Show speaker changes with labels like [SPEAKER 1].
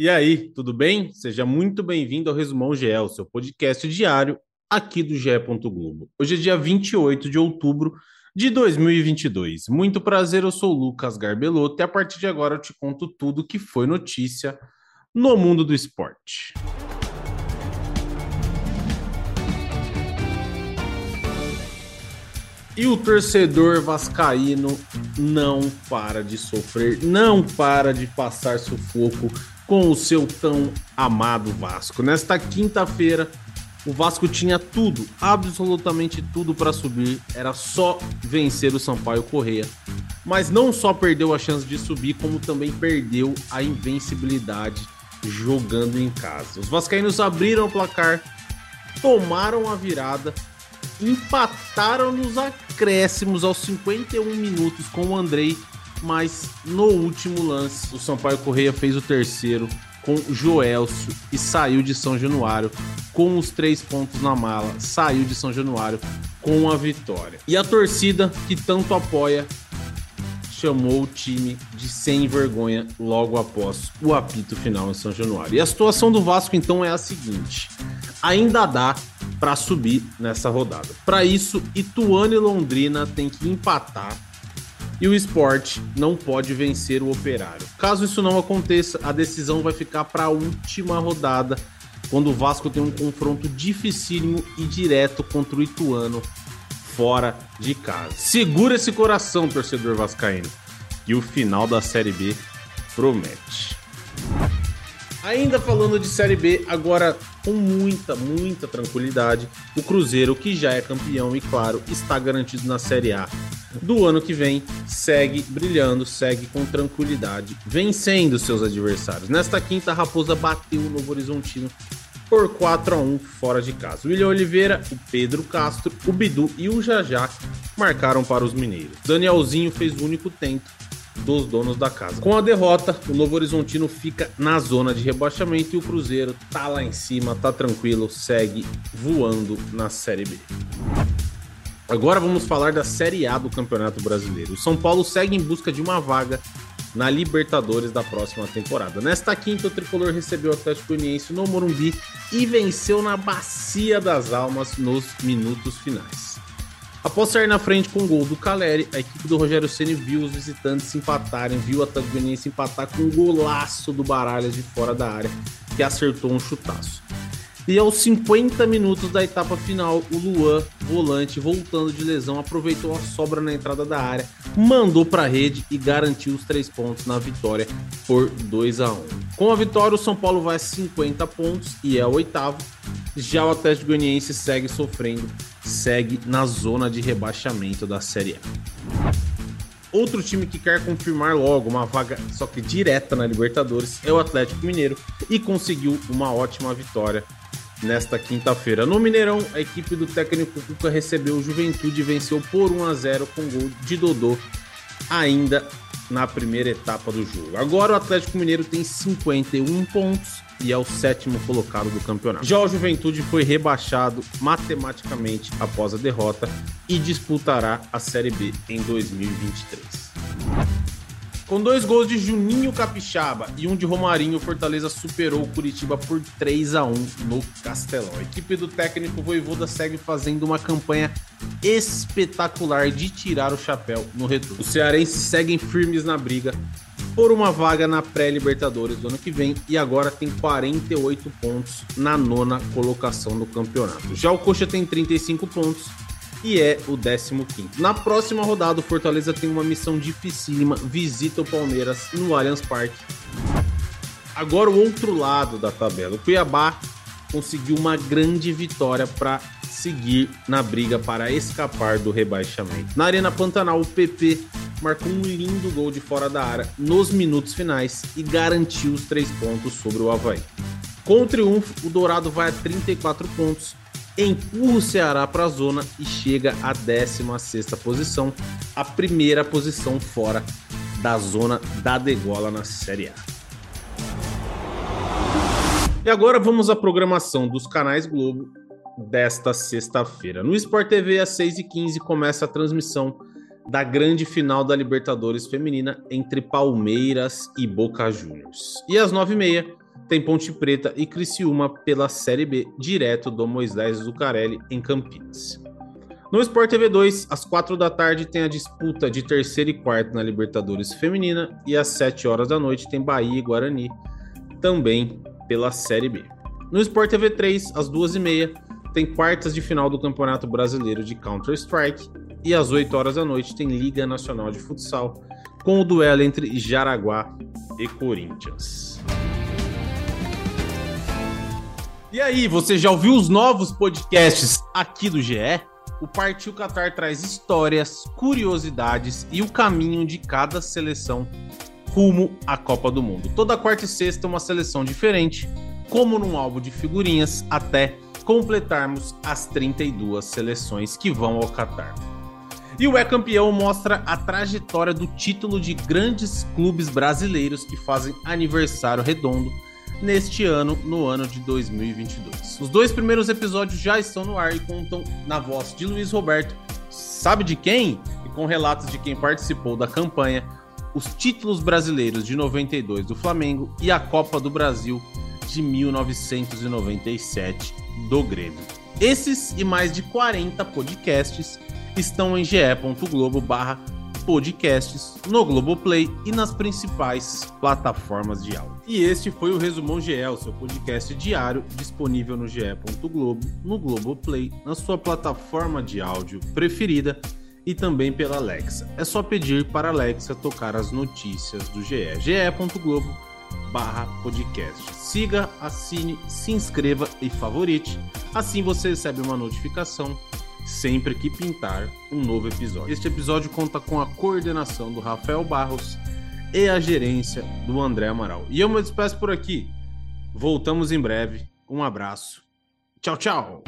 [SPEAKER 1] E aí, tudo bem? Seja muito bem-vindo ao Resumão GE, seu podcast diário aqui do GE. Globo. Hoje é dia 28 de outubro de 2022. Muito prazer, eu sou o Lucas Garbelotto e a partir de agora eu te conto tudo que foi notícia no mundo do esporte. E o torcedor vascaíno não para de sofrer, não para de passar sufoco com o seu tão amado Vasco. Nesta quinta-feira, o Vasco tinha tudo, absolutamente tudo para subir, era só vencer o Sampaio Correia. Mas não só perdeu a chance de subir, como também perdeu a invencibilidade jogando em casa. Os vascaínos abriram o placar, tomaram a virada, empataram nos acréscimos aos 51 minutos com o Andrei mas no último lance, o Sampaio Correia fez o terceiro com Joelcio e saiu de São Januário com os três pontos na mala, saiu de São Januário com a vitória. E a torcida que tanto apoia chamou o time de sem vergonha logo após o apito final em São Januário. E a situação do Vasco então é a seguinte: ainda dá para subir nessa rodada. Para isso, Ituano e Londrina tem que empatar e o esporte não pode vencer o operário. Caso isso não aconteça, a decisão vai ficar para a última rodada, quando o Vasco tem um confronto dificílimo e direto contra o Ituano fora de casa. Segura esse coração, torcedor vascaíno, que o final da Série B promete. Ainda falando de Série B, agora com muita, muita tranquilidade, o Cruzeiro, que já é campeão e, claro, está garantido na Série A do ano que vem, segue brilhando, segue com tranquilidade, vencendo seus adversários. Nesta quinta, a Raposa bateu o Novo Horizontino por 4 a 1 fora de casa. William Oliveira, o Pedro Castro, o Bidu e o Jajá marcaram para os mineiros. Danielzinho fez o único tento dos donos da casa. Com a derrota, o Novo Horizontino fica na zona de rebaixamento e o Cruzeiro tá lá em cima, tá tranquilo, segue voando na Série B. Agora vamos falar da Série A do Campeonato Brasileiro. O São Paulo segue em busca de uma vaga na Libertadores da próxima temporada. Nesta quinta, o tricolor recebeu o Atlético Goianiense no Morumbi e venceu na Bacia das Almas nos minutos finais. Após sair na frente com o gol do Caleri, a equipe do Rogério Ceni viu os visitantes empatarem, viu a Atlético empatar com um golaço do Baralhas de fora da área, que acertou um chutaço. E aos 50 minutos da etapa final, o Luan, volante, voltando de lesão, aproveitou a sobra na entrada da área, mandou para a rede e garantiu os três pontos na vitória por 2 a 1. Com a vitória, o São Paulo vai a 50 pontos e é o oitavo. Já o Atlético Goianiense segue sofrendo segue na zona de rebaixamento da Série A. Outro time que quer confirmar logo uma vaga, só que direta na Libertadores, é o Atlético Mineiro e conseguiu uma ótima vitória nesta quinta-feira. No Mineirão, a equipe do técnico Cuca recebeu o Juventude e venceu por 1 a 0 com gol de Dodô ainda na primeira etapa do jogo. Agora o Atlético Mineiro tem 51 pontos e é o sétimo colocado do campeonato. Já o Juventude foi rebaixado matematicamente após a derrota e disputará a Série B em 2023. Com dois gols de Juninho Capixaba e um de Romarinho, o Fortaleza superou o Curitiba por 3 a 1 no Castelão. A equipe do técnico Voivoda segue fazendo uma campanha espetacular de tirar o chapéu no retorno. Os cearenses seguem firmes na briga por uma vaga na pré-Libertadores do ano que vem e agora tem 48 pontos na nona colocação do campeonato. Já o Coxa tem 35 pontos e é o 15. Na próxima rodada, o Fortaleza tem uma missão dificílima, visita o Palmeiras no Allianz Parque. Agora o outro lado da tabela, o Cuiabá conseguiu uma grande vitória para seguir na briga para escapar do rebaixamento. Na Arena Pantanal, o PP marcou um lindo gol de fora da área nos minutos finais e garantiu os três pontos sobre o Havaí. Com o triunfo, o Dourado vai a 34 pontos, empurra o Ceará para a zona e chega à 16 posição, a primeira posição fora da zona da degola na Série A. E agora vamos à programação dos canais Globo desta sexta-feira. No Sport TV, às 6h15, começa a transmissão da grande final da Libertadores Feminina entre Palmeiras e Boca Juniors. E às 9h30, tem Ponte Preta e Criciúma pela Série B, direto do Moisés Zucarelli em Campinas. No Sport TV 2, às 4 da tarde, tem a disputa de terceiro e quarto na Libertadores Feminina e às 7 horas da noite tem Bahia e Guarani, também pela Série B. No Sport TV 3, às 2h30, tem quartas de final do Campeonato Brasileiro de Counter-Strike e às 8 horas da noite tem Liga Nacional de Futsal, com o duelo entre Jaraguá e Corinthians. E aí, você já ouviu os novos podcasts aqui do GE? o Partiu Qatar traz histórias, curiosidades e o caminho de cada seleção rumo à Copa do Mundo. Toda quarta e sexta uma seleção diferente, como num álbum de figurinhas, até completarmos as 32 seleções que vão ao Qatar. E o É Campeão mostra a trajetória do título de grandes clubes brasileiros que fazem aniversário redondo neste ano, no ano de 2022. Os dois primeiros episódios já estão no ar e contam na voz de Luiz Roberto, sabe de quem? E com relatos de quem participou da campanha, os títulos brasileiros de 92 do Flamengo e a Copa do Brasil de 1997 do Grêmio. Esses e mais de 40 podcasts estão em ge.globo barra podcasts, no Globoplay e nas principais plataformas de áudio. E este foi o Resumão GE, o seu podcast diário disponível no ge.globo, no Globoplay, na sua plataforma de áudio preferida e também pela Alexa. É só pedir para a Alexa tocar as notícias do GE. ge.globo barra podcast. Siga, assine, se inscreva e favorite. Assim você recebe uma notificação sempre que pintar um novo episódio. Este episódio conta com a coordenação do Rafael Barros e a gerência do André Amaral. E eu me despeço por aqui. Voltamos em breve. Um abraço. Tchau, tchau.